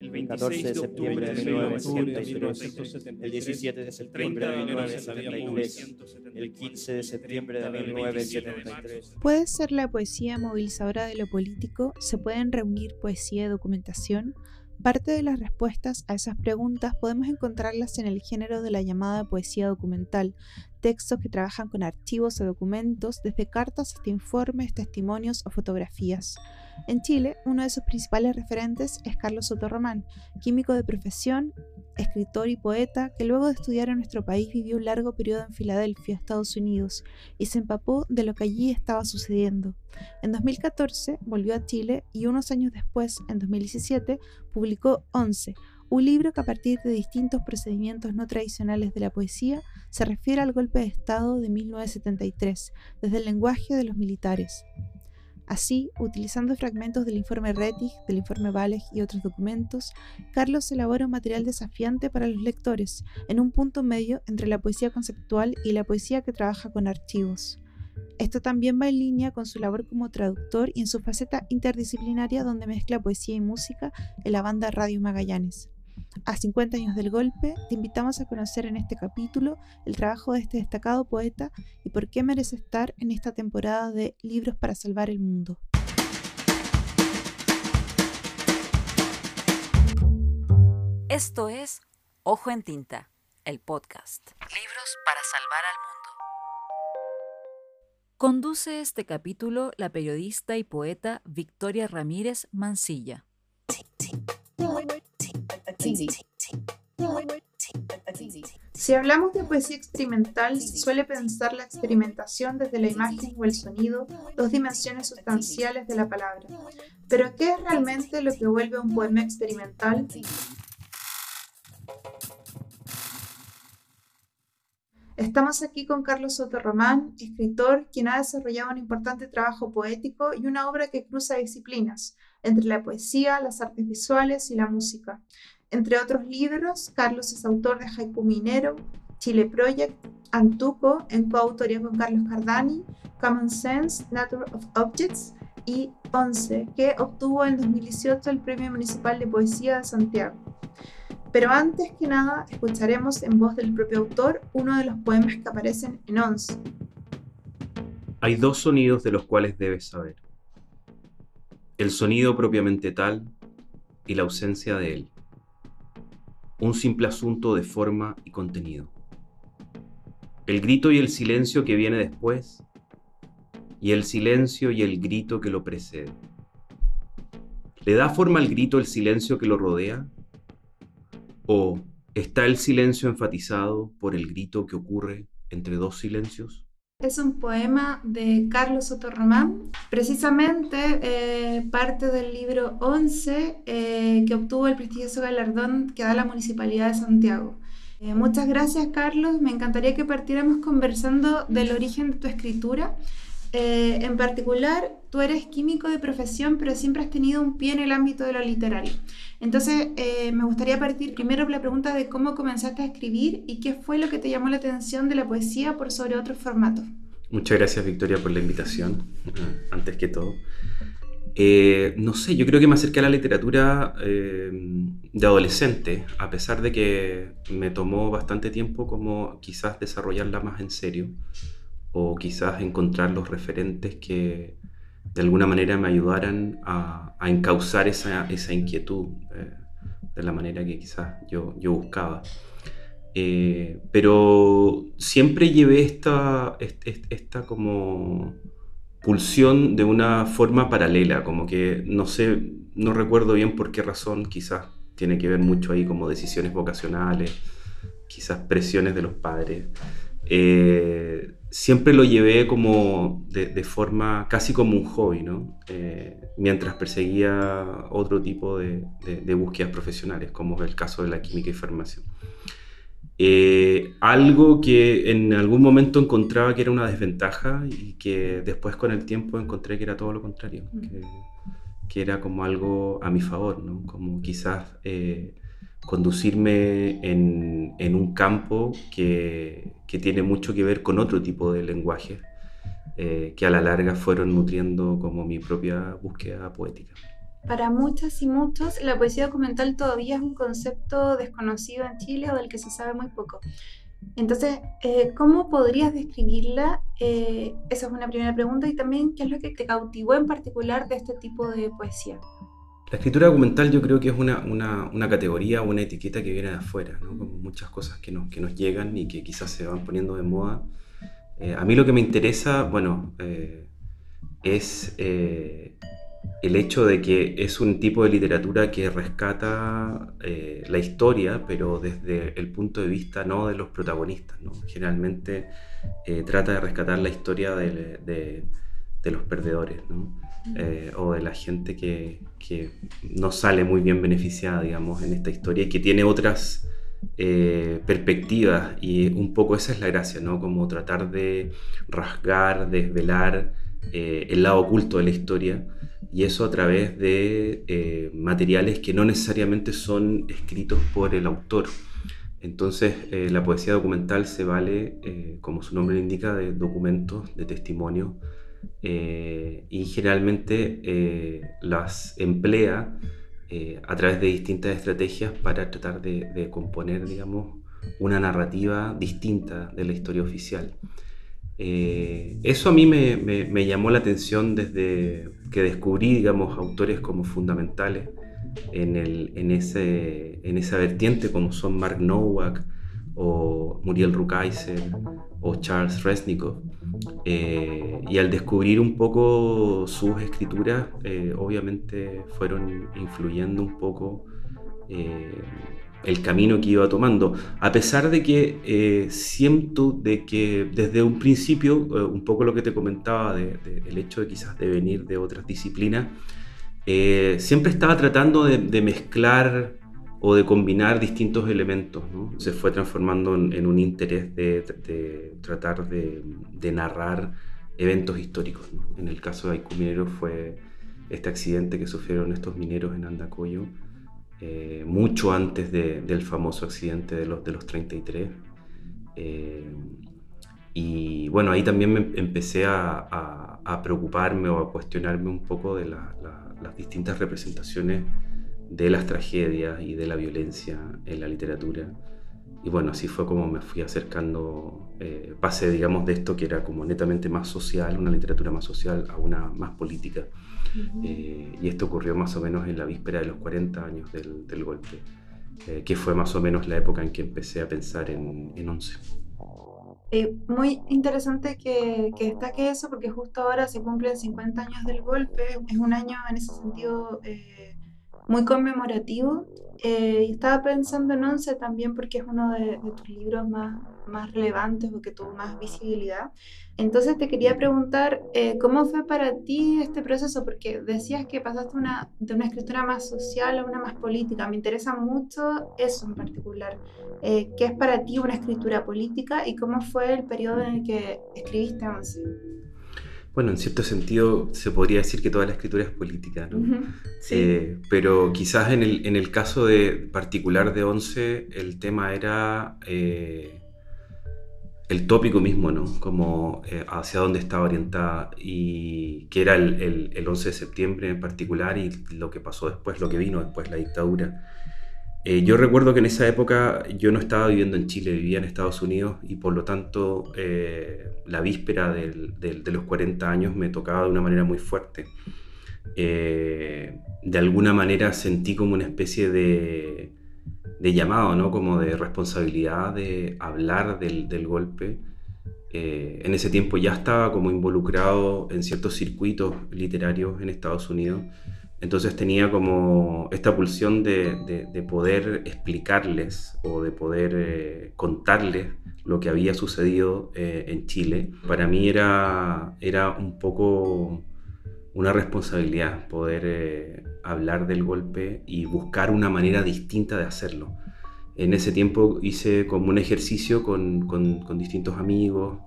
el 14 de septiembre de 1973, el 17 de septiembre de 1973, el 15 de septiembre de 1973. ¿Puede ser la poesía movilizadora de lo político? ¿Se pueden reunir poesía y documentación? Parte de las respuestas a esas preguntas podemos encontrarlas en el género de la llamada poesía documental, textos que trabajan con archivos o documentos, desde cartas hasta informes, testimonios o fotografías. En Chile, uno de sus principales referentes es Carlos Soto Román, químico de profesión, escritor y poeta que luego de estudiar en nuestro país vivió un largo periodo en Filadelfia, Estados Unidos, y se empapó de lo que allí estaba sucediendo. En 2014 volvió a Chile y unos años después, en 2017, publicó Once, un libro que a partir de distintos procedimientos no tradicionales de la poesía se refiere al golpe de Estado de 1973, desde el lenguaje de los militares. Así, utilizando fragmentos del informe Rettig, del informe Valeg y otros documentos, Carlos elabora un material desafiante para los lectores, en un punto medio entre la poesía conceptual y la poesía que trabaja con archivos. Esto también va en línea con su labor como traductor y en su faceta interdisciplinaria donde mezcla poesía y música en la banda Radio Magallanes. A 50 años del golpe, te invitamos a conocer en este capítulo el trabajo de este destacado poeta y por qué merece estar en esta temporada de Libros para Salvar el Mundo. Esto es Ojo en Tinta, el podcast. Libros para salvar al mundo. Conduce este capítulo la periodista y poeta Victoria Ramírez Mancilla. Si hablamos de poesía experimental, se suele pensar la experimentación desde la imagen o el sonido, dos dimensiones sustanciales de la palabra. Pero ¿qué es realmente lo que vuelve un poema experimental? Estamos aquí con Carlos Soto Román, escritor, quien ha desarrollado un importante trabajo poético y una obra que cruza disciplinas, entre la poesía, las artes visuales y la música. Entre otros libros, Carlos es autor de Haiku Minero, Chile Project, Antuco, en coautoría con Carlos Cardani, Common Sense, Nature of Objects y Once, que obtuvo en 2018 el Premio Municipal de Poesía de Santiago. Pero antes que nada, escucharemos en voz del propio autor uno de los poemas que aparecen en Once. Hay dos sonidos de los cuales debes saber. El sonido propiamente tal y la ausencia de él un simple asunto de forma y contenido. El grito y el silencio que viene después, y el silencio y el grito que lo precede. ¿Le da forma al grito el silencio que lo rodea? ¿O está el silencio enfatizado por el grito que ocurre entre dos silencios? Es un poema de Carlos Román, precisamente eh, parte del libro 11 eh, que obtuvo el prestigioso galardón que da la Municipalidad de Santiago. Eh, muchas gracias Carlos, me encantaría que partiéramos conversando del origen de tu escritura. En particular, tú eres químico de profesión, pero siempre has tenido un pie en el ámbito de lo literario. Entonces, eh, me gustaría partir primero por la pregunta de cómo comenzaste a escribir y qué fue lo que te llamó la atención de la poesía por sobre otros formatos. Muchas gracias, Victoria, por la invitación, eh, antes que todo. Eh, no sé, yo creo que me acerqué a la literatura de adolescente, a pesar de que me tomó bastante tiempo como quizás desarrollarla más en serio, o quizás encontrar los referentes que, de alguna manera me ayudaran a, a encauzar esa, esa inquietud eh, de la manera que quizás yo, yo buscaba. Eh, pero siempre llevé esta, esta, como pulsión de una forma paralela, como que no sé, no recuerdo bien por qué razón, quizás tiene que ver mucho ahí como decisiones vocacionales, quizás presiones de los padres. Eh, siempre lo llevé como de, forma casi como un hobby, ¿no? Eh, mientras perseguía otro tipo de, búsquedas profesionales, como es el caso de la química y farmacia. Eh, algo que en algún momento encontraba que era una desventaja y que después con el tiempo encontré que era todo lo contrario, que, que era como algo a mi favor, ¿no? Como quizás conducirme en, un campo que, tiene mucho que ver con otro tipo de lenguaje, eh, que a la larga fueron nutriendo como mi propia búsqueda poética. para muchas y muchos la poesía documental todavía es un concepto desconocido en Chile o del que se sabe muy poco. Entonces, eh, ¿cómo podrías describirla? Eh, esa es una primera pregunta y también qué es lo que te cautivó en particular de este tipo de poesía. La escritura documental yo creo que es una, una, una categoría, una etiqueta que viene de afuera, ¿no? como muchas cosas que nos, que nos llegan y que quizás se van poniendo de moda. Eh, a mí lo que me interesa, bueno, es el hecho de que es un tipo de literatura que rescata eh, la historia, pero desde el punto de vista no de los protagonistas. ¿no? Generalmente eh, trata de rescatar la historia de, los perdedores ¿no? Eh, o de la gente que, que, no sale muy bien beneficiada, digamos, en esta historia y que tiene otras perspectivas. Y un poco esa es la gracia, ¿no? como tratar de rasgar, desvelar el lado oculto de la historia y eso a través de eh, materiales que no necesariamente son escritos por el autor. Entonces, eh, la poesía documental se vale, eh, como su nombre indica, de documentos, de testimonios, y generalmente las emplea a través de distintas estrategias para tratar de, de componer, digamos, una narrativa distinta de la historia oficial. Eh, eso a mí me, llamó la atención desde que descubrí, digamos, autores como fundamentales en, el, en, ese, en esa vertiente, como son Mark Nowak o Muriel Rukeyser o Charles Resnick eh, y al descubrir un poco sus escrituras, eh, obviamente fueron influyendo un poco el camino que iba tomando, a pesar de que eh, siento de que desde un principio, eh, un poco lo que te comentaba del de, el hecho de quizás de venir de otras disciplinas, eh, siempre estaba tratando de, mezclar o de combinar distintos elementos. Se fue transformando en, un interés de, tratar de, narrar eventos históricos. En el caso de Aiku Minero fue este accidente que sufrieron estos mineros en Andacoyo, eh, mucho antes del famoso accidente de los, de los 33. Eh, y bueno, ahí también me empecé a, preocuparme o a cuestionarme un poco de las distintas representaciones de las tragedias y de la violencia en la literatura. Y bueno, así fue como me fui acercando, eh, pasé digamos de esto que era como netamente más social, una literatura más social, a una más política. Eh, y esto ocurrió más o menos en la víspera de los 40 años del, del golpe, eh, que fue más o menos la época en que empecé a pensar en, en Once. Eh, muy interesante que, que, destaque eso porque justo ahora se cumplen 50 años del golpe, es un año en ese sentido muy conmemorativo. y estaba pensando en Once también porque es uno de, de tus libros más, más relevantes o que tuvo más visibilidad. Entonces te quería preguntar, eh, ¿cómo fue para ti este proceso? Porque decías que pasaste una, de una escritura más social a una más política. Me interesa mucho eso en particular. Eh, ¿Qué es para ti una escritura política y cómo fue el periodo en el que escribiste Once? Bueno, en cierto sentido se podría decir que toda la escritura es política, ¿no? sí. Eh, pero quizás en el, en el, caso de, particular de Once, el tema era el tópico mismo, ¿no? Como eh, hacia dónde estaba orientada y que era el, el, 11 de septiembre en particular y lo que pasó después, lo que vino después, la dictadura. Eh, yo recuerdo que en esa época yo no estaba viviendo en Chile, vivía en Estados Unidos y por lo tanto eh, la víspera de los 40 años me tocaba de una manera muy fuerte. de alguna manera sentí como una especie de de llamado, ¿no? Como de responsabilidad de hablar del, del golpe. Eh, en ese tiempo ya estaba como involucrado en ciertos circuitos literarios en Estados Unidos. Entonces tenía como esta pulsión de, de, poder explicarles o de poder eh, contarles lo que había sucedido eh, en Chile. Para mí era, era un poco una responsabilidad poder eh, hablar del golpe y buscar una manera distinta de hacerlo. En ese tiempo hice como un ejercicio con, con, distintos amigos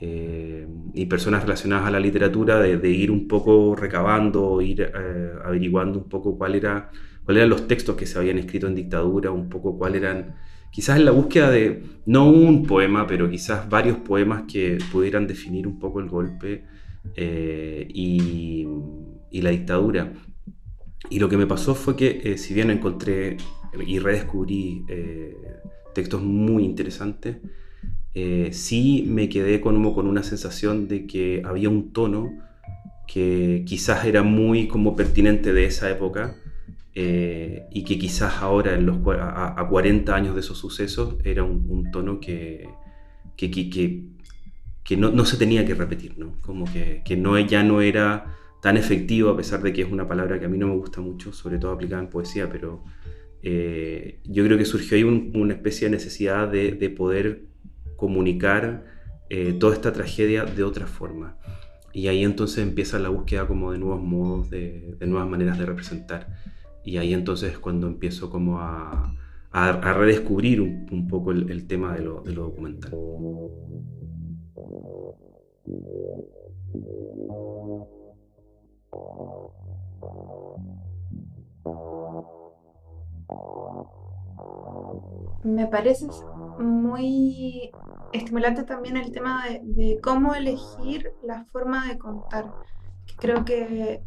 eh, y personas relacionadas a la literatura de, ir un poco recabando, ir eh, averiguando un poco cuál era, cuáles eran los textos que se habían escrito en dictadura, un poco cuáles eran, quizás en la búsqueda de, no un poema, pero quizás varios poemas que pudieran definir un poco el golpe eh, y, la dictadura. Y lo que me pasó fue que eh, si bien encontré y redescubrí eh, textos muy interesantes, eh, sí me quedé como con una sensación de que había un tono que quizás era muy como pertinente de esa época y que quizás ahora en los, a, 40 años de esos sucesos era un, tono que, que, que, que no, no, se tenía que repetir, ¿no? como que, no, ya no era tan efectivo, a pesar de que es una palabra que a mí no me gusta mucho, sobre todo aplicada en poesía, pero eh, yo creo que surgió ahí una especie de necesidad de, poder comunicar eh, toda esta tragedia de otra forma. Y ahí entonces empieza la búsqueda como de nuevos modos, de, nuevas maneras de representar. Y ahí entonces es cuando empiezo como a, a, redescubrir un, poco el, tema de lo, de lo documental. Me parece muy estimulante también el tema de, cómo elegir la forma de contar. Creo que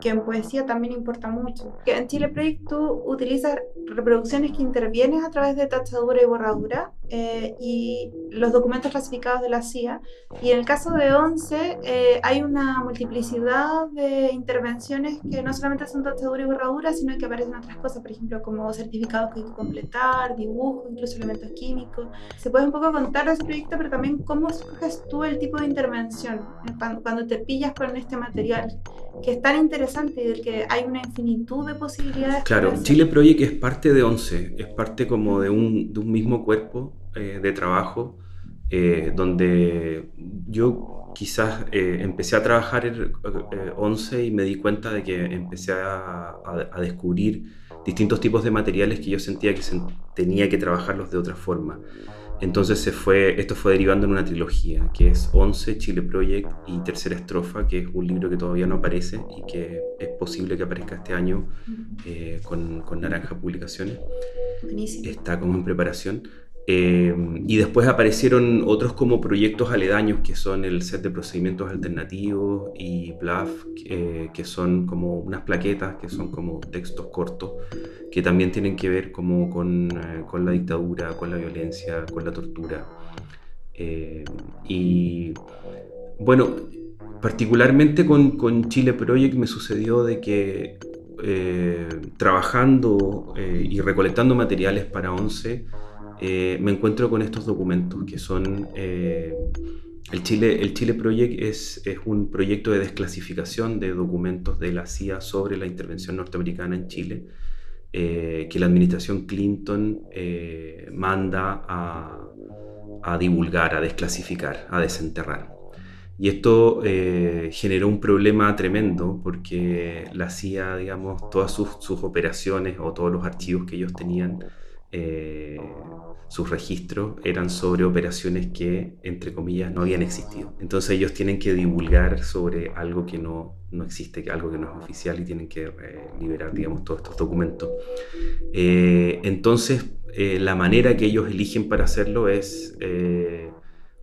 que en poesía también importa mucho. En Chile Project tú utilizas reproducciones que intervienes a través de tachadura y borradura eh, y los documentos clasificados de la CIA. Y en el caso de 11 eh, hay una multiplicidad de intervenciones que no solamente son tachadura y borradura, sino que aparecen otras cosas, por ejemplo, como certificados que hay que completar, dibujos, incluso elementos químicos. Se puede un poco contar de ese proyecto, pero también cómo escoges tú el tipo de intervención cuando te pillas con este material, que es tan interesante interesante y del que hay una infinitud de posibilidades. Claro, Chile Project es parte de 11, es parte como de un, de un mismo cuerpo eh, de trabajo eh, donde yo quizás eh, empecé a trabajar en 11 y me di cuenta de que empecé a, a, descubrir distintos tipos de materiales que yo sentía que se, tenía que trabajarlos de otra forma. Entonces se fue, esto fue derivando en una trilogía, que es 11, Chile Project y Tercera Estrofa, que es un libro que todavía no aparece y que es posible que aparezca este año eh, con, con, Naranja Publicaciones. Está como en preparación. Eh, y después aparecieron otros como proyectos aledaños que son el set de procedimientos alternativos y Bluff, eh, que son como unas plaquetas, que son como textos cortos, que también tienen que ver como con, eh, con la dictadura, con la violencia, con la tortura. y bueno, particularmente con, con, Chile Project me sucedió de que trabajando y recolectando materiales para ONCE, eh, me encuentro con estos documentos que son... Eh, el Chile, el Chile Project es, es, un proyecto de desclasificación de documentos de la CIA sobre la intervención norteamericana en Chile, eh, que la administración Clinton manda a, a, divulgar, a desclasificar, a desenterrar. Y esto generó un problema tremendo porque la CIA, digamos, todas sus, sus operaciones o todos los archivos que ellos tenían, eh, sus registros eran sobre operaciones que, entre comillas, no habían existido. Entonces ellos tienen que divulgar sobre algo que no, no existe, algo que no es oficial y tienen que eh, liberar, digamos, todos estos documentos. Eh, entonces, la manera que ellos eligen para hacerlo es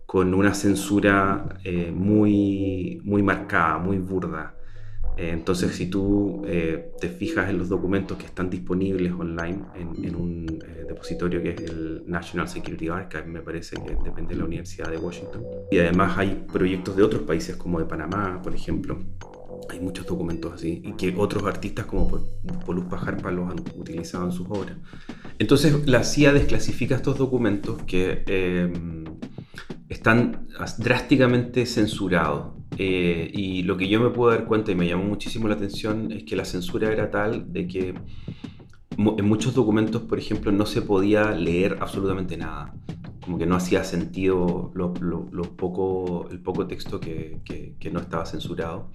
con una censura muy, muy marcada, muy burda. Eh, entonces, si tú eh, te fijas en los documentos que están disponibles online en, un eh, depositorio que es el National Security Archive, me parece que depende de la Universidad de Washington, y además hay proyectos de otros países como de Panamá, por ejemplo, hay muchos documentos así, y que otros artistas como Polus Pajarpa los han utilizado en sus obras. Entonces, la CIA desclasifica estos documentos que están drásticamente censurados eh, y lo que yo me puedo dar cuenta y me llamó muchísimo la atención es que la censura era tal de que en muchos documentos, por ejemplo, no se podía leer absolutamente nada. Como que no hacía sentido lo, poco, el poco texto que, que, no estaba censurado.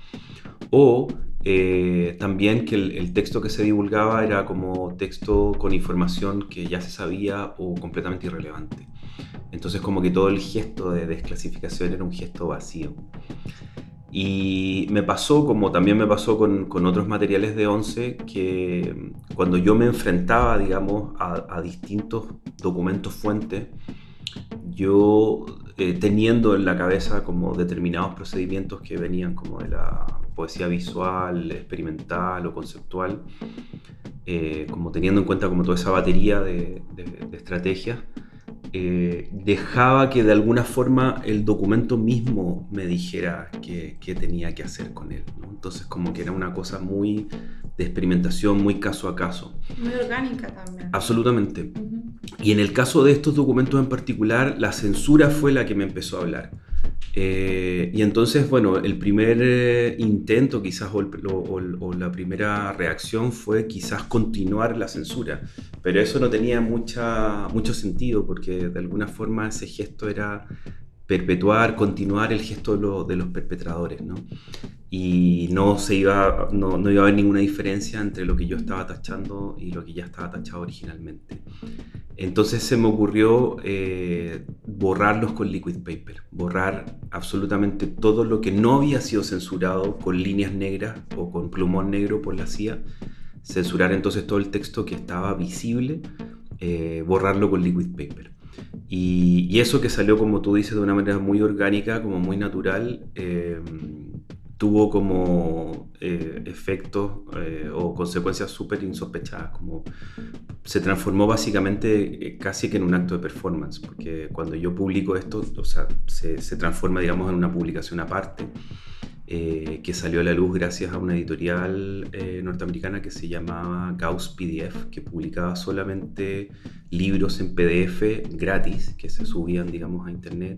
O eh, también que el, el, texto que se divulgaba era como texto con información que ya se sabía o completamente irrelevante. Entonces como que todo el gesto de desclasificación era un gesto vacío. Y me pasó, como también me pasó con, con otros materiales de ONCE, que cuando yo me enfrentaba, digamos, a, distintos documentos fuentes, yo eh, teniendo en la cabeza como determinados procedimientos que venían como de la poesía visual, experimental o conceptual, eh, como teniendo en cuenta como toda esa batería de, estrategias, eh, dejaba que de alguna forma el documento mismo me dijera qué, tenía que hacer con él. Entonces como que era una cosa muy de experimentación, muy caso a caso. Muy orgánica también. Absolutamente. Y en el caso de estos documentos en particular, la censura fue la que me empezó a hablar. Eh, y entonces, bueno, el primer eh, intento quizás o, la primera reacción fue quizás continuar la censura, pero eso no tenía mucha, mucho sentido porque de alguna forma ese gesto era perpetuar, continuar el gesto de, los perpetradores, ¿no? Y no, se iba, no, no, iba a haber ninguna diferencia entre lo que yo estaba tachando y lo que ya estaba tachado originalmente. Entonces se me ocurrió eh, borrarlos con liquid paper, borrar absolutamente todo lo que no había sido censurado con líneas negras o con plumón negro por la CIA, censurar entonces todo el texto que estaba visible, eh, borrarlo con liquid paper. Y, eso que salió, como tú dices, de una manera muy orgánica, como muy natural, eh, tuvo como eh, efectos eh, o consecuencias súper insospechadas, como se transformó básicamente casi que en un acto de performance, porque cuando yo publico esto, o sea, se, se transforma, digamos, en una publicación aparte. Eh, que salió a la luz gracias a una editorial eh, norteamericana que se llamaba Gauss PDF, que publicaba solamente libros en PDF gratis, que se subían, digamos, a internet.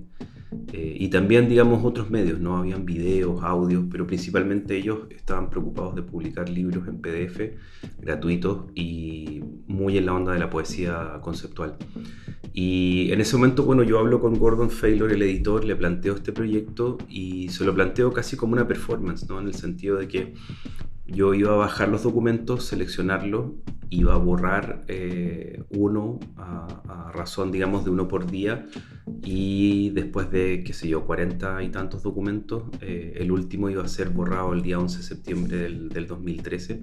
Eh, y también, digamos, otros medios, ¿no? Habían videos, audios, pero principalmente ellos estaban preocupados de publicar libros en PDF gratuitos y muy en la onda de la poesía conceptual. Y en ese momento, bueno, yo hablo con Gordon Faylor, el editor, le planteo este proyecto y se lo planteo casi como una performance, ¿no? En el sentido de que yo iba a bajar los documentos, seleccionarlos, iba a borrar eh, uno a, razón, digamos, de uno por día y después de, qué sé yo, 40 y tantos documentos, eh, el último iba a ser borrado el día 11 de septiembre del, del 2013.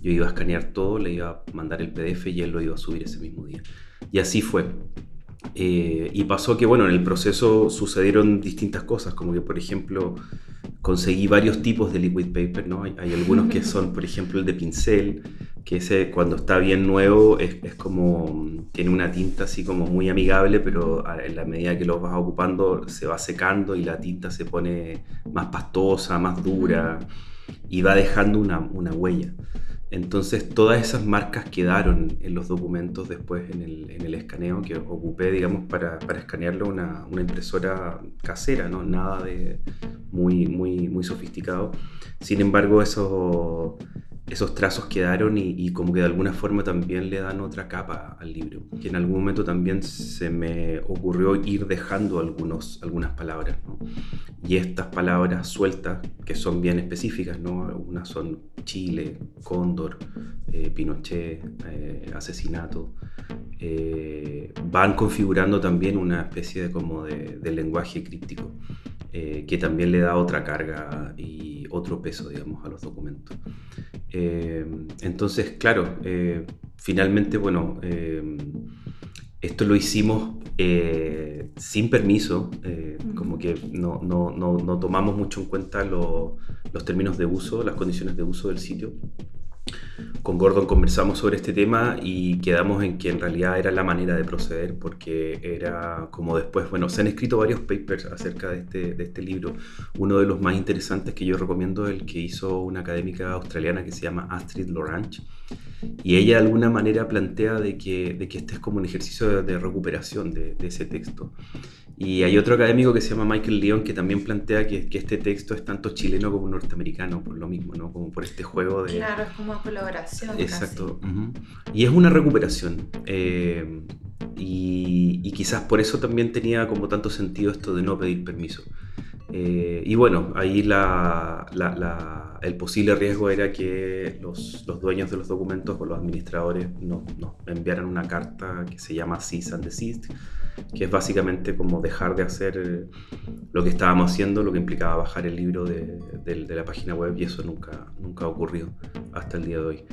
Yo iba a escanear todo, le iba a mandar el PDF y él lo iba a subir ese mismo día. Y así fue. Eh, y pasó que, bueno, en el proceso sucedieron distintas cosas, como que, por ejemplo, conseguí varios tipos de liquid paper, ¿no? Hay, algunos que son, por ejemplo, el de pincel, que ese cuando está bien nuevo es, es, como, tiene una tinta así como muy amigable, pero en la medida que lo vas ocupando se va secando y la tinta se pone más pastosa, más dura y va dejando una, una huella. Entonces todas esas marcas quedaron en los documentos después en el, escaneo que ocupé, digamos, para, escanearlo una, impresora casera, ¿no? Nada de muy, muy, muy sofisticado. Sin embargo, eso esos trazos quedaron y, como que de alguna forma también le dan otra capa al libro. Que en algún momento también se me ocurrió ir dejando algunos, algunas palabras. Y estas palabras sueltas, que son bien específicas, ¿no? algunas son Chile, Cóndor, eh, Pinochet, eh, asesinato, eh, van configurando también una especie de, como de, de lenguaje críptico. Que también le da otra carga y otro peso, digamos, a los documentos. Eh, entonces, claro, eh, finalmente, bueno, eh, esto lo hicimos sin permiso, como que no, no, no, tomamos mucho en cuenta los términos de uso, las condiciones de uso del sitio con Gordon conversamos sobre este tema y quedamos en que en realidad era la manera de proceder porque era como después, bueno, se han escrito varios papers acerca de este, de este libro. Uno de los más interesantes que yo recomiendo es el que hizo una académica australiana que se llama Astrid Lorange y ella de alguna manera plantea de que, de que este es como un ejercicio de, recuperación de, de ese texto. Y hay otro académico que se llama Michael Leon que también plantea que, que, este texto es tanto chileno como norteamericano, por lo mismo, ¿no? Como por este juego de... Claro, es como colaboración. Exacto. Y es una recuperación. Eh, y, y, quizás por eso también tenía como tanto sentido esto de no pedir permiso. Eh, y bueno, ahí la, la, el posible riesgo era que los, los, dueños de los documentos o los administradores nos, nos enviaran una carta que se llama Cease and Desist, que es básicamente como dejar de hacer lo que estábamos haciendo, lo que implicaba bajar el libro de, de, la página web y eso nunca, nunca ha ocurrido hasta el día de hoy.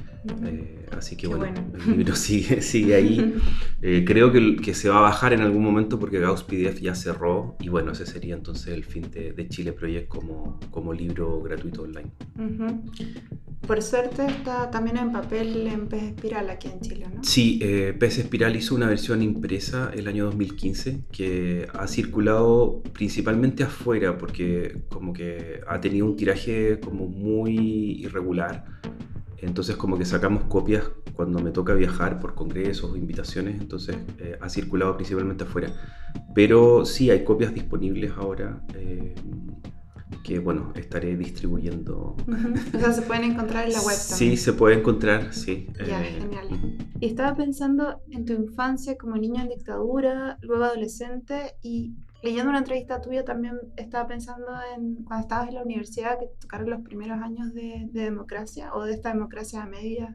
Eh, así que bueno, el libro sigue, sigue ahí. Eh, creo que, que, se va a bajar en algún momento porque Gauss PDF ya cerró y bueno, ese sería entonces el fin de, de Chile Project como, como libro gratuito online. Por suerte está también en papel en Pez Espiral aquí en Chile, ¿no? Sí, eh, Pez Espiral hizo una versión impresa el año 2015 que ha circulado principalmente afuera porque como que ha tenido un tiraje como muy irregular. Entonces como que sacamos copias cuando me toca viajar por congresos o invitaciones, entonces eh, ha circulado principalmente afuera. Pero sí hay copias disponibles ahora. Eh, que bueno, estaré distribuyendo. O sea, se pueden encontrar en la web también. Sí, se puede encontrar, sí. Ya, eh, genial. Y estaba pensando en tu infancia como niño en dictadura, luego adolescente, y leyendo una entrevista tuya también estaba pensando en cuando estabas en la universidad, que tocaron los primeros años de, democracia o de esta democracia media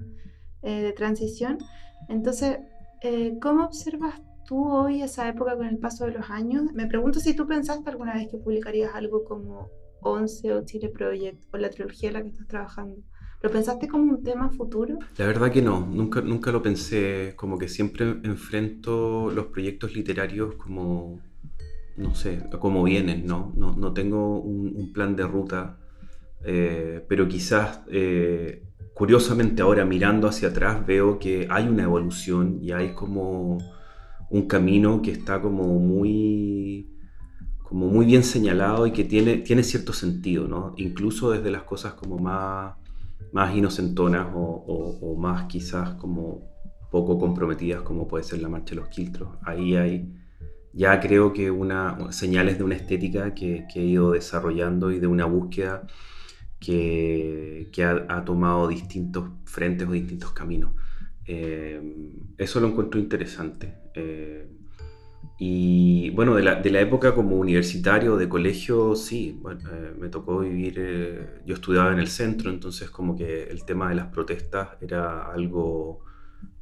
eh, de transición. Entonces, eh, ¿cómo observas tú hoy esa época con el paso de los años? Me pregunto si tú pensaste alguna vez que publicarías algo como 11 o Chile Project o la trilogía en la que estás trabajando? ¿Lo pensaste como un tema futuro? La verdad que no, nunca, nunca lo pensé, como que siempre enfrento los proyectos literarios como, no sé, como vienen, ¿no? No, no tengo un, plan de ruta, eh, pero quizás, eh, curiosamente ahora mirando hacia atrás veo que hay una evolución y hay como un camino que está como muy como muy bien señalado y que tiene, tiene cierto sentido, ¿no? Incluso desde las cosas como más, más inocentonas o, más quizás como poco comprometidas como puede ser la marcha de los quiltros. Ahí hay ya creo que una, señales de una estética que, he ido desarrollando y de una búsqueda que, ha, tomado distintos frentes o distintos caminos. Eh, eso lo encuentro interesante. Eh, y bueno, de la, de la, época como universitario, de colegio, sí, bueno, eh, me tocó vivir, eh, yo estudiaba en el centro, entonces como que el tema de las protestas era algo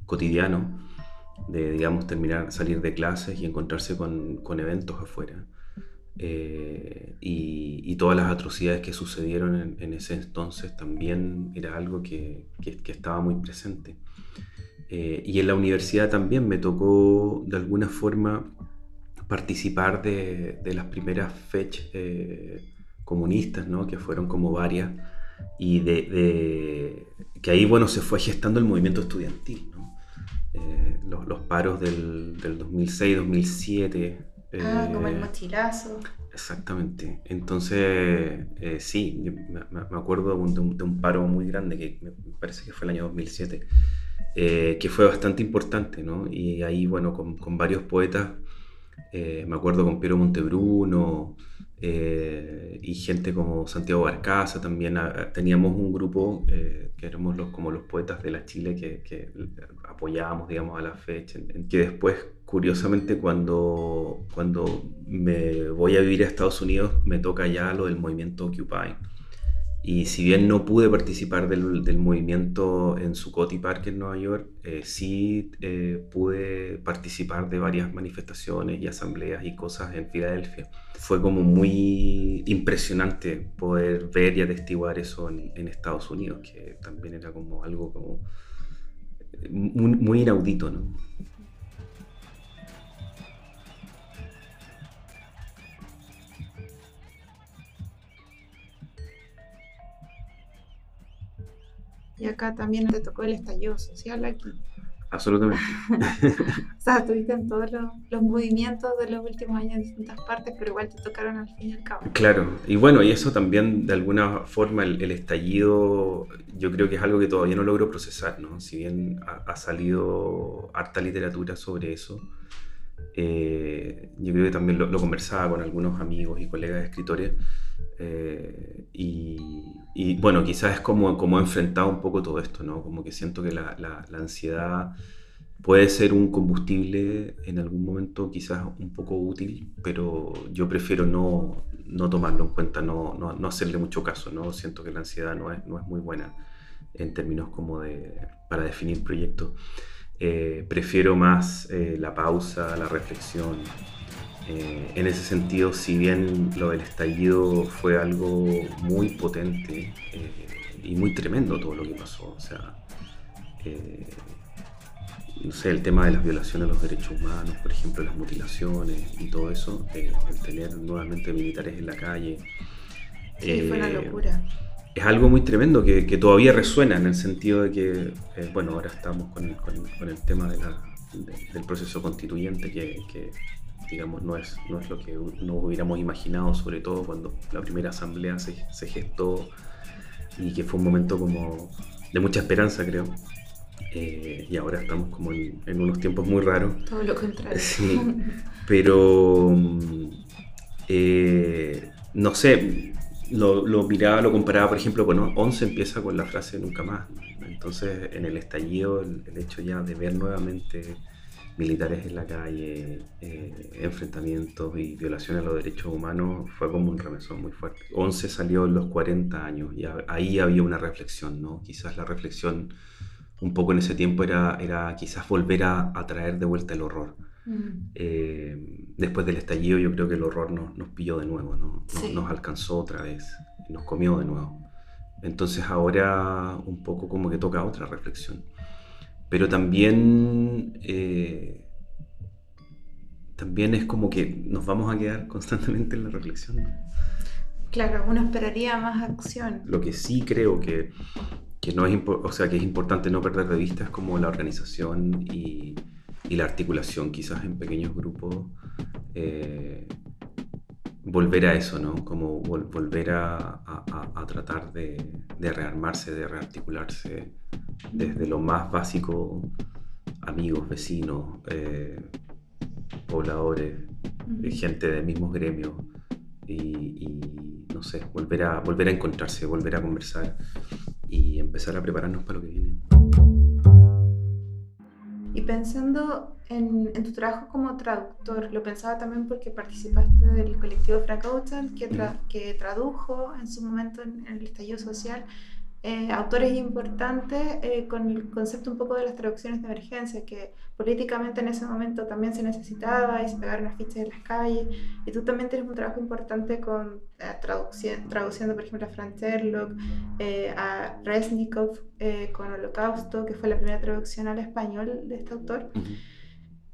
cotidiano, de, digamos, terminar, salir de clases y encontrarse con, con eventos afuera. Eh, y, y, todas las atrocidades que sucedieron en, en, ese entonces también era algo que, que, que estaba muy presente. Y en la universidad también me tocó de alguna forma participar de, las primeras fechas eh, comunistas, ¿no? que fueron como varias, y de, que ahí bueno, se fue gestando el movimiento estudiantil. ¿no? Eh, los, paros del, del 2006, 2007. Ah, como el eh, mochilazo. Exactamente. Entonces, sí, me, acuerdo de un, paro muy grande, que me parece que fue el año 2007, que fue bastante importante, ¿no? Y ahí, bueno, con, con varios poetas eh, me acuerdo con Piero Montebruno eh, y gente como Santiago Barcaza también. Ah, teníamos un grupo eh, que éramos los, como los poetas de la Chile que, apoyábamos, digamos, a la fecha. Que después, curiosamente, cuando, cuando me voy a vivir a Estados Unidos, me toca ya lo del movimiento Occupy y si bien no pude participar del, del movimiento en Zuccotti Park en Nueva York, eh, sí eh, pude participar de varias manifestaciones y asambleas y cosas en Filadelfia. Fue como muy impresionante poder ver y atestiguar eso en, en Estados Unidos, que también era como algo como eh, muy, muy inaudito, ¿no? Y acá también te tocó el estallido social aquí. Absolutamente. o sea, estuviste en todos los, movimientos de los últimos años en distintas partes, pero igual te tocaron al fin y al cabo. Claro, y bueno, y eso también de alguna forma el, estallido yo creo que es algo que todavía no logro procesar, ¿no? Si bien ha, salido harta literatura sobre eso, eh, yo creo que también lo, lo, conversaba con algunos amigos y colegas escritores, eh, y, bueno, quizás es como, como he enfrentado un poco todo esto, ¿no? Como que siento que la, la, ansiedad puede ser un combustible en algún momento quizás un poco útil, pero yo prefiero no, no tomarlo en cuenta, no, no, no, hacerle mucho caso, ¿no? Siento que la ansiedad no es, no es muy buena en términos como de, para definir proyectos. Eh, prefiero más eh, la pausa, la reflexión, eh, en ese sentido, si bien lo del estallido fue algo muy potente eh, y muy tremendo todo lo que pasó, o sea, eh, no sé, el tema de las violaciones de los derechos humanos, por ejemplo, las mutilaciones y todo eso, el tener nuevamente militares en la calle. Sí, fue una locura. es algo muy tremendo que, todavía resuena en el sentido de que, bueno, ahora estamos con, el tema del proceso constituyente que, digamos, no es, no es lo que nos hubiéramos imaginado, sobre todo cuando la primera asamblea se, gestó y que fue un momento como de mucha esperanza, creo. Eh, y ahora estamos como en, unos tiempos muy raros. Todo lo contrario. Sí, pero eh, no sé, lo, lo, miraba, lo comparaba, por ejemplo, bueno, 11 empieza con la frase nunca más. Entonces, en el estallido, el, hecho ya de ver nuevamente militares en la calle, eh, enfrentamientos y violaciones a los derechos humanos, fue como un remesón muy fuerte. 11 salió en los 40 años y ahí había una reflexión, ¿no? Quizás la reflexión un poco en ese tiempo era, era quizás volver a, a traer de vuelta el horror. Mm. Eh, después del estallido yo creo que el horror nos, nos pilló de nuevo, ¿no? nos, alcanzó otra vez, nos comió de nuevo. Entonces ahora un poco como que toca otra reflexión. Pero también, eh, también es como que nos vamos a quedar constantemente en la reflexión. Claro, uno esperaría más acción. Lo que sí creo que, que no es, o sea, que es importante no perder de vista es como la organización y, y la articulación quizás en pequeños grupos, eh, volver a eso, ¿no? Como volver a, tratar de, rearmarse, de rearticularse desde lo más básico, amigos, vecinos, eh, pobladores, eh, gente de mismos gremios. Y, y, no sé, volver a, volver a encontrarse, volver a conversar y empezar a prepararnos para lo que viene. Y pensando en, tu trabajo como traductor, lo pensaba también porque participaste del colectivo Frank que, que tradujo en su momento en el estallido social eh, autores importantes eh, con el concepto un poco de las traducciones de emergencia, que políticamente en ese momento también se necesitaba y se pegaron las fichas en las calles. Y tú también tienes un trabajo importante con eh, traduciendo, por ejemplo, a Frank Sherlock, a Resnikov con Holocausto, que fue la primera traducción al español de este autor.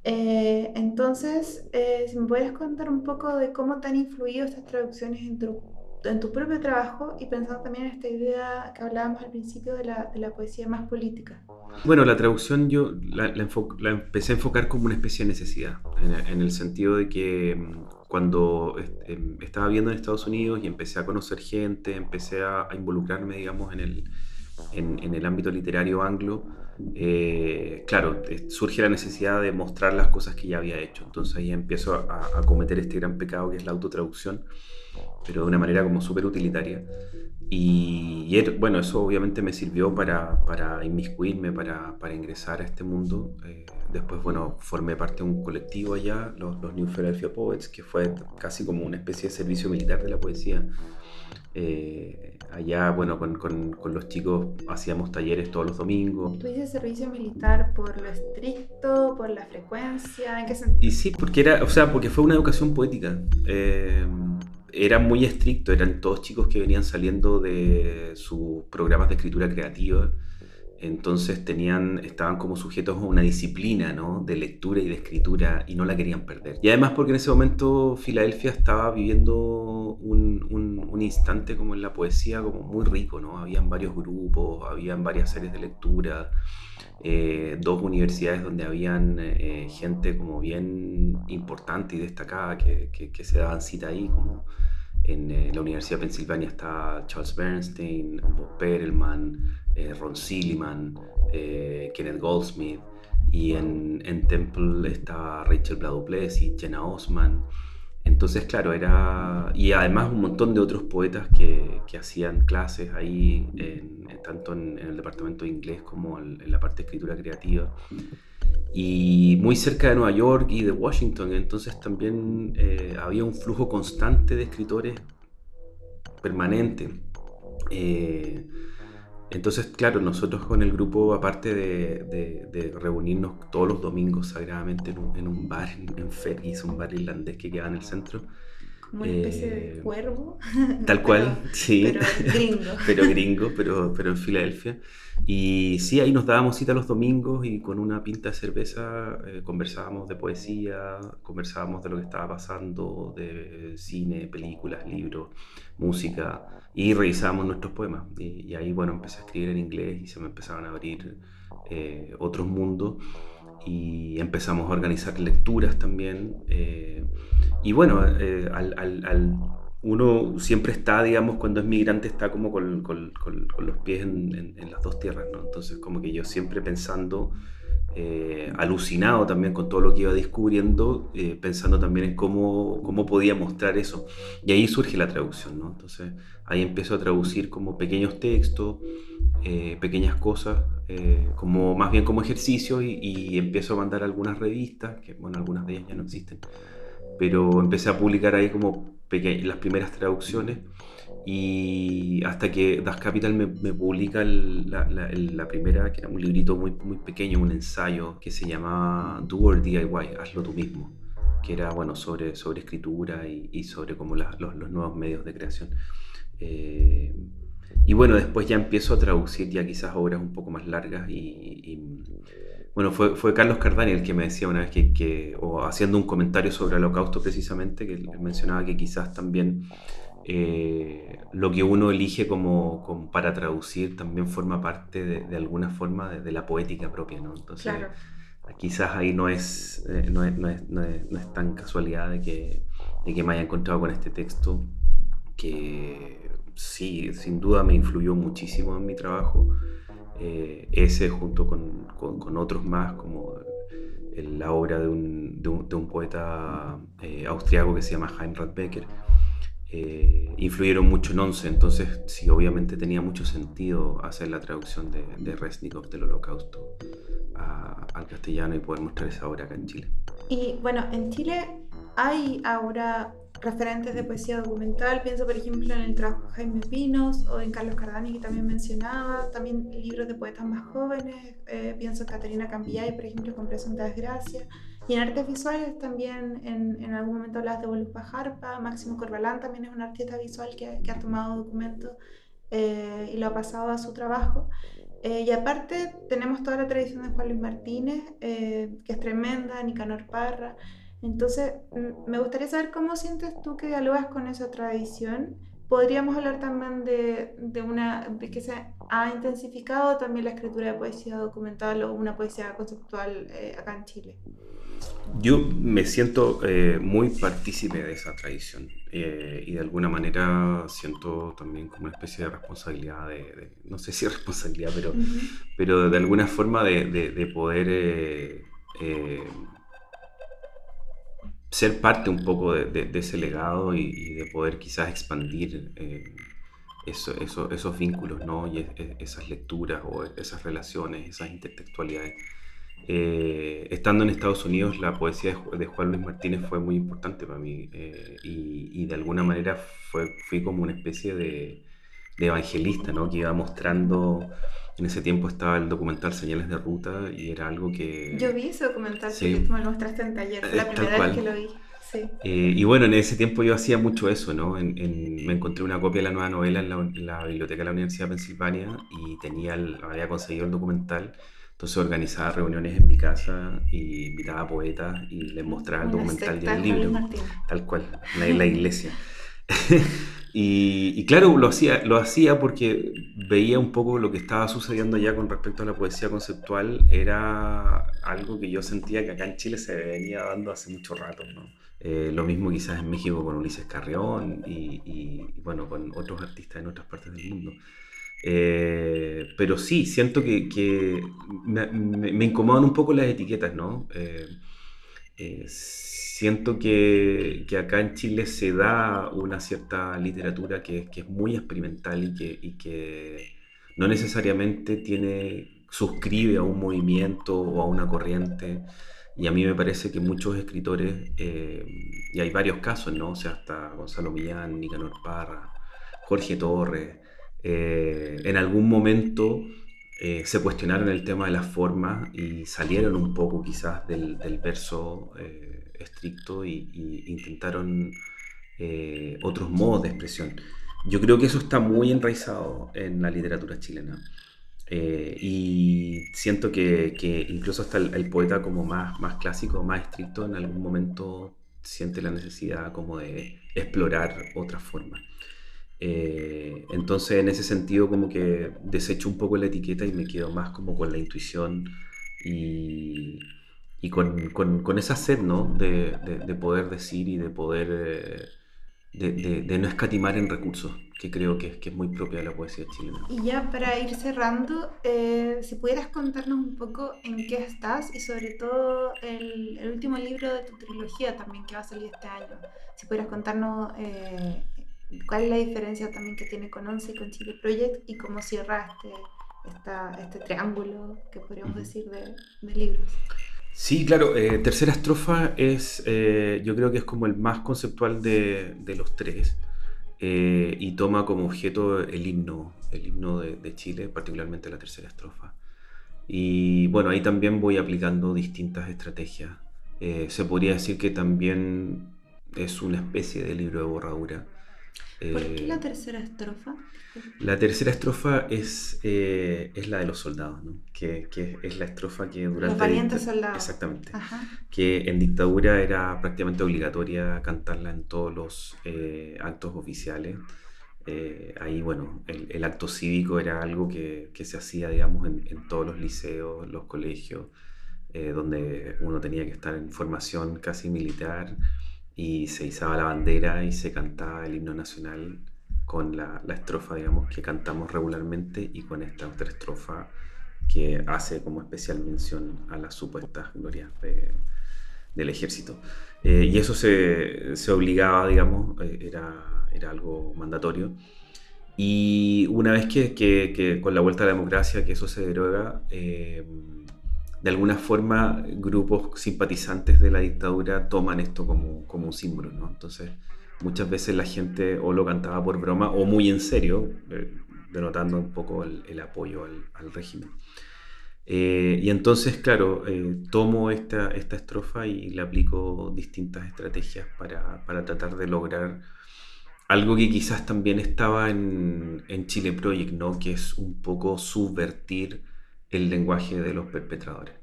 entonces, si me puedes contar un poco de cómo te han influido estas traducciones en tu en tu propio trabajo y pensando también en esta idea que hablábamos al principio de la, de la poesía más política. Bueno, la traducción yo la, la, empecé a enfocar como una especie de necesidad, en, el sentido de que mm, cuando em, estaba viendo en Estados Unidos y empecé a conocer gente, empecé a, involucrarme, digamos, en el, en, en el ámbito literario anglo, eh, claro, surge la necesidad de mostrar las cosas que ya había hecho. Entonces ahí empiezo a, a cometer este gran pecado que es la autotraducción pero de una manera como súper utilitaria. Y, bueno, eso obviamente me sirvió para, para inmiscuirme, para, para, ingresar a este mundo. Eh, después, bueno, formé parte de un colectivo allá, los, los, New Philadelphia Poets, que fue casi como una especie de servicio militar de la poesía. Eh, allá, bueno, con, con, con, los chicos hacíamos talleres todos los domingos. ¿Tú dices servicio militar por lo estricto, por la frecuencia? ¿En qué sentido? Y sí, porque era, o sea, porque fue una educación poética. Eh, era muy estricto, eran todos chicos que venían saliendo de sus programas de escritura creativa, entonces tenían, estaban como sujetos a una disciplina ¿no? de lectura y de escritura y no la querían perder. Y además porque en ese momento Filadelfia estaba viviendo un, un, instante como en la poesía como muy rico, ¿no? habían varios grupos, habían varias series de lectura. Eh, dos universidades donde habían eh, gente como bien importante y destacada que, que, se daban cita ahí, como en eh, la Universidad de Pensilvania está Charles Bernstein, Bob Perelman, Ron Silliman, Kenneth Goldsmith, y en, en Temple está Rachel Bladupless y Jenna Osman. Entonces, claro, era... Y además un montón de otros poetas que, que hacían clases ahí, en, tanto en, el departamento de inglés como en, la parte de escritura creativa. Y muy cerca de Nueva York y de Washington, entonces también eh, había un flujo constante de escritores permanente. Eh, entonces, claro, nosotros con el grupo, aparte de, reunirnos todos los domingos sagradamente en un, bar en, Ferris, un bar irlandés que queda en el centro, Como una especie de Eh, cuervo. Tal cual, Pero- sí. Pero gringo. Tal cual, Pero- sí. Pero gringo. pero gringo, pero, pero en Filadelfia. Y sí, ahí nos dábamos cita los domingos y con una pinta de cerveza eh, conversábamos de poesía, conversábamos de lo que estaba pasando, de cine, películas, libros, música y revisábamos nuestros poemas. Y, y ahí, bueno, empecé a escribir en inglés y se me empezaron a abrir eh, otros mundos y empezamos a organizar lecturas también. eh, y bueno, eh, al, al- al- uno siempre está, digamos, cuando es migrante, está como con, con- con- con los pies en, en- en las dos tierras, ¿no? Entonces, como que yo siempre pensando, eh, alucinado también con todo lo que iba descubriendo, eh, pensando también en cómo, cómo podía mostrar eso. Y ahí surge la traducción, ¿no? Entonces, ahí empiezo a traducir como pequeños textos, eh, pequeñas cosas, eh, como, más bien como ejercicio, y, y empiezo a mandar algunas revistas, que bueno, algunas de ellas ya no existen, pero empecé a publicar ahí como las primeras traducciones y hasta que Das Capital me, me publica el- la, la- la primera, que era un librito muy, muy pequeño, un ensayo que se llamaba Do or DIY, hazlo tú mismo, que era bueno, sobre, sobre escritura y, y sobre como la- los, los nuevos medios de creación. Eh, y bueno, después ya empiezo a traducir ya quizás obras un poco más largas y, y, bueno, fue, fue Carlos Cardani el que me decía una vez que, que- o haciendo un comentario sobre el holocausto precisamente, que él mencionaba que quizás también eh, lo que uno elige como, como para traducir también forma parte de, de alguna forma de, de la poética propia, ¿no? Entonces, Claro. quizás ahí no es, eh, no es, no es- no es- no es tan casualidad de que, de que me haya encontrado con este texto que sí, sin duda me influyó muchísimo en mi trabajo. Eh, ese junto con, con- con otros más, como el- la obra de un, de un- de un poeta eh, austriaco que se llama Heinrich Becker, eh, influyeron mucho en Once. Entonces, sí, obviamente tenía mucho sentido hacer la traducción de, de Resnikov del Holocausto a- al castellano y poder mostrar esa obra acá en Chile. Y bueno, en Chile hay ahora referentes de poesía documental. Pienso, por ejemplo, en el trabajo de Jaime Pinos o en Carlos Cardani, que también mencionaba. También libros de poetas más jóvenes. eh, pienso en Caterina Campillay, por ejemplo, con Presunta Desgracia. Y en artes visuales también, en, en algún momento hablas de Volupa Jarpa. Máximo Corbalán también es un artista visual que, que ha tomado documentos eh, y lo ha pasado a su trabajo. Eh, y aparte tenemos toda la tradición de Juan Luis Martínez, eh, que es tremenda, Nicanor Parra. Entonces, mm, me gustaría saber cómo sientes tú que dialogas con esa tradición. Podríamos hablar también de, de una, de que se ha intensificado también la escritura de poesía documental o una poesía conceptual eh, acá en Chile. Yo me siento eh, muy partícipe de esa tradición eh, y de alguna manera siento también como una especie de responsabilidad, de, de- no sé si responsabilidad, pero, pero de alguna forma de, de- de poder ser parte un poco de, de- de ese legado y, y de poder quizás expandir eh, eso- eso- esos vínculos ¿no? y es- es- esas lecturas o esas relaciones, esas intertextualidades. Eh, estando en Estados Unidos, la poesía de, Ju- de Juan Luis Martínez fue muy importante para mí eh, y, y de alguna manera fue, fui como una especie de, de evangelista, ¿no? que iba mostrando, en ese tiempo estaba el documental Señales de Ruta y era algo que... Yo vi ese documental Sí. tú me lo mostraste en taller, fue Eh, la tal primera vez que lo vi. Sí. Eh, y bueno, en ese tiempo yo hacía mucho eso, ¿no? En- en- me encontré una copia de la nueva novela en la, en la biblioteca de la Universidad de Pensilvania y tenía el- había conseguido el documental. Entonces organizaba reuniones en mi casa y invitaba a poetas y les mostraba el Una documental y el libro. Tal cual, la, la iglesia. y, y claro, lo hacía, lo hacía porque veía un poco lo que estaba sucediendo allá con respecto a la poesía conceptual. Era algo que yo sentía que acá en Chile se venía dando hace mucho rato. ¿no? Eh, lo mismo quizás en México con Ulises Carrión y, y, y, bueno, con otros artistas en otras partes del mundo. Eh, pero sí, siento que, que me, me- incomodan un poco las etiquetas, ¿no? Eh, eh, siento que, que acá en Chile se da una cierta literatura que, que es muy experimental y que, y que no necesariamente tiene, suscribe a un movimiento o a una corriente. Y a mí me parece que muchos escritores, eh, y hay varios casos, ¿no? O sea, hasta Gonzalo Millán, Nicanor Parra, Jorge Torres, eh, en algún momento eh, se cuestionaron el tema de las formas y salieron un poco quizás del, del verso eh, estricto y, intentaron eh, otros modos de expresión. Yo creo que eso está muy enraizado en la literatura chilena. Eh, y siento que, que incluso hasta el, poeta como más, más clásico, más estricto, en algún momento siente la necesidad como de explorar otras formas. Eh, entonces, en ese sentido, como que desecho un poco la etiqueta y me quedo más como con la intuición y, y con, con, con, esa sed, ¿no? De, de, poder decir y de poder, eh, de, de, no escatimar en recursos, que creo que, que, es muy propia de la poesía chilena. Y ya para ir cerrando, eh, si pudieras contarnos un poco en qué estás y sobre todo el, el, último libro de tu trilogía también que va a salir este año, si pudieras contarnos cuál es la diferencia también que tiene con ONCE y con Chile Project y cómo cierra este, este triángulo que podríamos decir de, de libros. Sí, claro. Eh, tercera estrofa es, eh, yo creo que es como el más conceptual de, los tres eh, y toma como objeto el himno, el himno de, de, Chile, particularmente la tercera estrofa. Y bueno, ahí también voy aplicando distintas estrategias. se podría decir que también es una especie de libro de borradura ¿Por qué la tercera estrofa? La tercera estrofa es, eh, es la de los soldados, ¿no? que, que, es la estrofa que durante... Los valientes soldados. Exactamente. Que en dictadura era prácticamente obligatoria cantarla en todos los eh, actos oficiales. Eh, ahí, bueno, el, el, acto cívico era algo que, que se hacía, digamos, en, en, todos los liceos, los colegios, donde uno tenía que estar en formación casi militar y se izaba la bandera y se cantaba el himno nacional con la, la, estrofa, digamos, que cantamos regularmente y con esta otra estrofa que hace como especial mención a las supuestas glorias de, del ejército. Eh, y eso se, se, obligaba, digamos, eh, era, era algo mandatorio. Y una vez que, que, que, con la vuelta a la democracia, que eso se deroga, eh, de alguna forma grupos simpatizantes de la dictadura toman esto como, como un símbolo, ¿no? Entonces, muchas veces la gente o lo cantaba por broma o muy en serio, eh, denotando un poco el, apoyo al, al régimen. Eh, y entonces, claro, eh, tomo esta, esta estrofa y le aplico distintas estrategias para, para, tratar de lograr algo que quizás también estaba en, en Chile Project, ¿no? que es un poco subvertir el lenguaje de los perpetradores.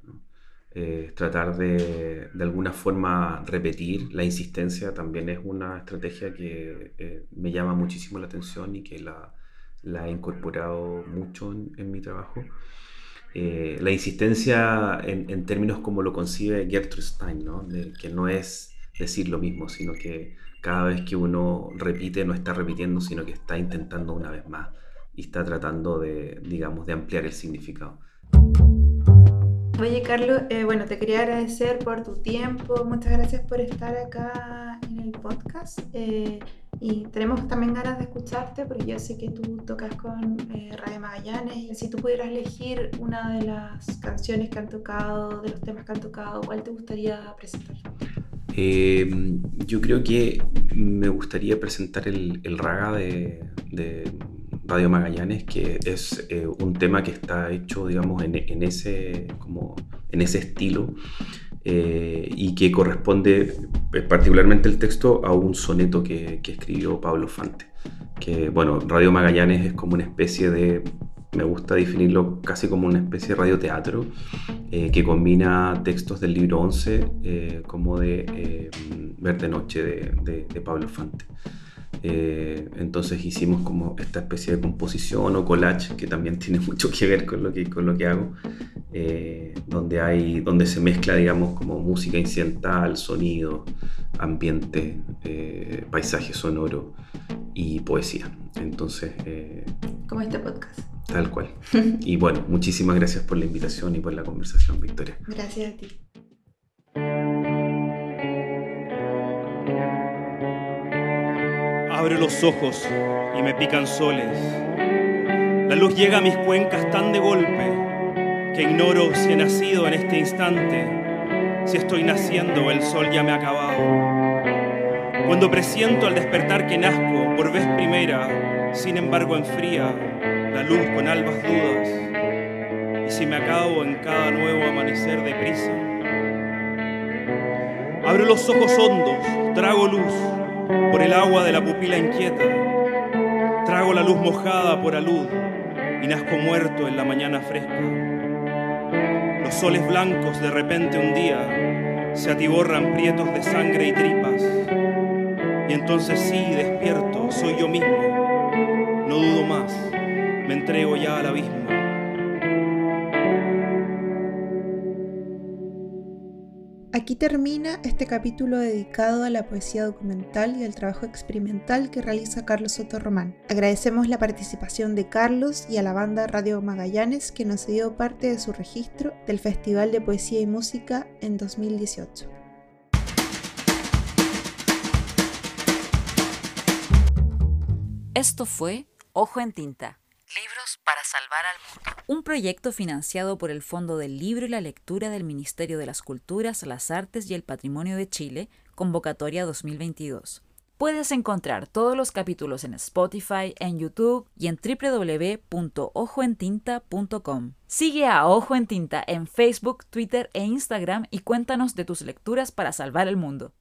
Eh, tratar de, de alguna forma repetir la insistencia también es una estrategia que eh, me llama muchísimo la atención y que la, la he incorporado mucho en, en mi trabajo. Eh, la insistencia en, en, términos como lo concibe Gertrude Stein, ¿no? De, que no es decir lo mismo, sino que cada vez que uno repite no está repitiendo, sino que está intentando una vez más y está tratando de, digamos, de ampliar el significado. Oye, Carlos, eh, bueno, te quería agradecer por tu tiempo. Muchas gracias por estar acá en el podcast. Eh, y tenemos también ganas de escucharte porque yo sé que tú tocas con eh, Magallanes. Y si tú pudieras elegir una de las canciones que han tocado, de los temas que han tocado, ¿cuál te gustaría presentar? Eh, yo creo que me gustaría presentar el, raga de Radio Magallanes, que es eh, un tema que está hecho, digamos, en, ese, como, en ese estilo eh, y que corresponde eh, particularmente el texto a un soneto que, escribió Pablo Fante. Que, bueno, Radio Magallanes es como una especie de, me gusta definirlo casi como una especie de radioteatro eh, que combina textos del libro 11 como de Verde Noche de Pablo Fante. Eh, entonces hicimos como esta especie de composición o collage que también tiene mucho que ver con lo que, con lo que hago, eh, donde, hay, donde se mezcla, digamos, como música incidental, sonido, ambiente, eh, paisaje sonoro y poesía. Entonces... Eh, como este podcast. Tal cual. y bueno, muchísimas gracias por la invitación y por la conversación, Victoria. Gracias a ti. Abro los ojos y me pican soles. La luz llega a mis cuencas tan de golpe que ignoro si he nacido en este instante, si estoy naciendo el sol ya me ha acabado. Cuando presiento al despertar que nazco por vez primera, sin embargo enfría la luz con albas dudas. Y si me acabo en cada nuevo amanecer de prisa, abro los ojos hondos, trago luz por el agua de la pupila inquieta. Trago la luz mojada por alud y nazco muerto en la mañana fresca. Los soles blancos de repente un día se atiborran prietos de sangre y tripas. Y entonces sí, despierto, soy yo mismo. No dudo más, me entrego ya al abismo. Aquí termina este capítulo dedicado a la poesía documental y al trabajo experimental que realiza Carlos Soto Román. Agradecemos la participación de Carlos y a la banda Radio Magallanes que nos dio parte de su registro del Festival de Poesía y Música en 2018. Esto fue Ojo en Tinta. Libros para salvar al mundo. Un proyecto financiado por el Fondo del Libro y la Lectura del Ministerio de las Culturas, las Artes y el Patrimonio de Chile, convocatoria 2022. Puedes encontrar todos los capítulos en Spotify, en YouTube y en www.ojoentinta.com. Sigue a Ojo en Tinta en Facebook, Twitter e Instagram y cuéntanos de tus lecturas para salvar el mundo.